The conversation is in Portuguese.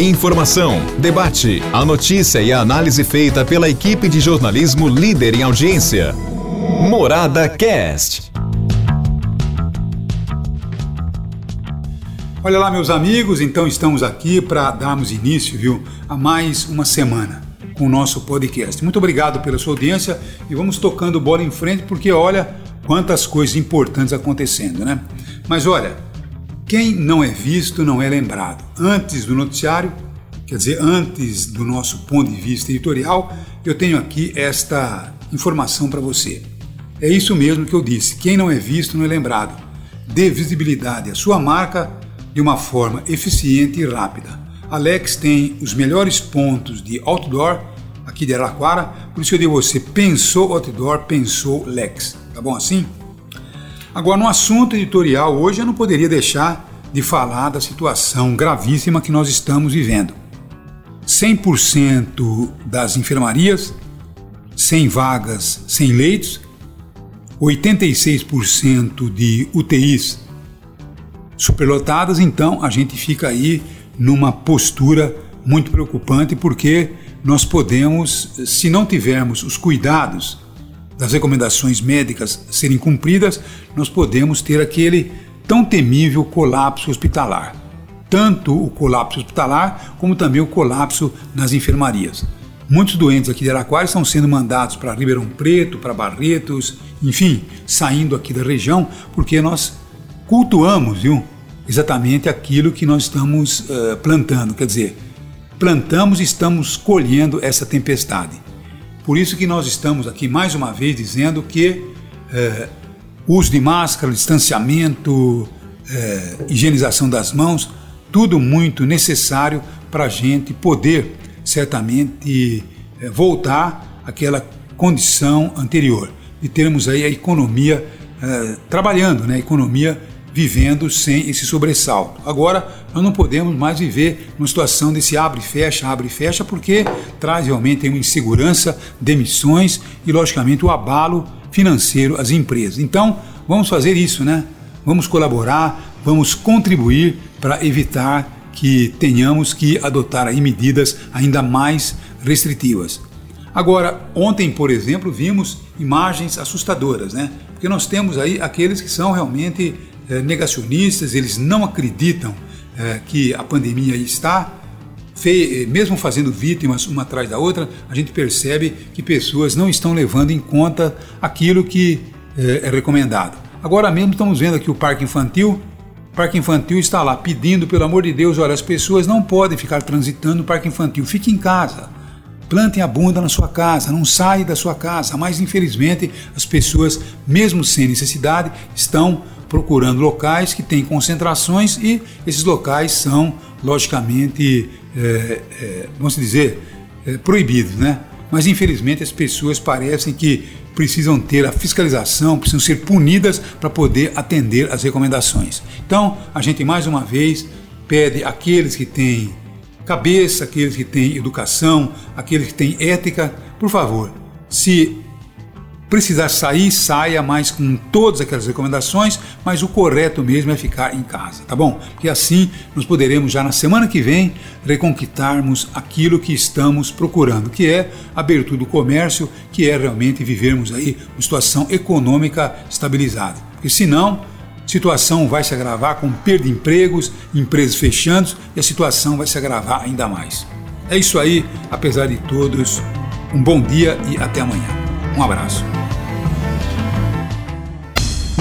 Informação, debate, a notícia e a análise feita pela equipe de jornalismo líder em audiência. Morada Cast. Olha lá, meus amigos, então estamos aqui para darmos início, viu, a mais uma semana com o nosso podcast. Muito obrigado pela sua audiência e vamos tocando bola em frente porque olha quantas coisas importantes acontecendo, né? Mas olha, quem não é visto não é lembrado. Antes do noticiário, quer dizer, antes do nosso ponto de vista editorial, eu tenho aqui esta informação para você. É isso mesmo que eu disse: quem não é visto não é lembrado. Dê visibilidade à sua marca de uma forma eficiente e rápida. Alex tem os melhores pontos de outdoor aqui de Araraquara, por isso eu digo você, pensou outdoor, pensou Lex. Tá bom assim? Agora, no assunto editorial, hoje eu não poderia deixar de falar da situação gravíssima que nós estamos vivendo. 100% das enfermarias sem vagas, sem leitos, 86% de UTIs superlotadas, então a gente fica aí numa postura muito preocupante porque nós podemos, se não tivermos os cuidados das recomendações médicas serem cumpridas, nós podemos ter aquele tão temível colapso hospitalar. Tanto o colapso hospitalar, como também o colapso nas enfermarias. Muitos doentes aqui de Araquara estão sendo mandados para Ribeirão Preto, para Barretos, enfim, saindo aqui da região, porque nós cultuamos viu, exatamente aquilo que nós estamos uh, plantando. Quer dizer, plantamos e estamos colhendo essa tempestade. Por isso que nós estamos aqui mais uma vez dizendo que é, uso de máscara, distanciamento, é, higienização das mãos, tudo muito necessário para a gente poder certamente é, voltar àquela condição anterior de termos aí a economia é, trabalhando, né, a economia vivendo sem esse sobressalto. Agora, nós não podemos mais viver numa situação desse abre e fecha, abre e fecha, porque traz realmente uma insegurança, demissões e, logicamente, o abalo financeiro às empresas. Então, vamos fazer isso, né? Vamos colaborar, vamos contribuir para evitar que tenhamos que adotar aí medidas ainda mais restritivas. Agora, ontem, por exemplo, vimos imagens assustadoras, né? Porque nós temos aí aqueles que são realmente negacionistas, eles não acreditam é, que a pandemia está. Fe mesmo fazendo vítimas uma atrás da outra, a gente percebe que pessoas não estão levando em conta aquilo que é, é recomendado. Agora mesmo estamos vendo aqui o parque infantil. O parque infantil está lá pedindo, pelo amor de Deus, olha, as pessoas não podem ficar transitando no parque infantil, fique em casa. Plantem a bunda na sua casa, não saia da sua casa. Mas infelizmente as pessoas, mesmo sem necessidade, estão procurando locais que têm concentrações e esses locais são, logicamente, é, é, vamos dizer, é, proibidos, né? Mas infelizmente as pessoas parecem que precisam ter a fiscalização, precisam ser punidas para poder atender às recomendações. Então, a gente mais uma vez pede àqueles que têm cabeça, aqueles que têm educação, aqueles que têm ética, por favor, se precisar sair, saia, mais com todas aquelas recomendações, mas o correto mesmo é ficar em casa, tá bom? E assim nós poderemos já na semana que vem reconquistarmos aquilo que estamos procurando, que é a abertura do comércio, que é realmente vivermos aí uma situação econômica estabilizada. Porque senão, a situação vai se agravar com perda de empregos, empresas fechando e a situação vai se agravar ainda mais. É isso aí, apesar de todos, um bom dia e até amanhã. Um abraço.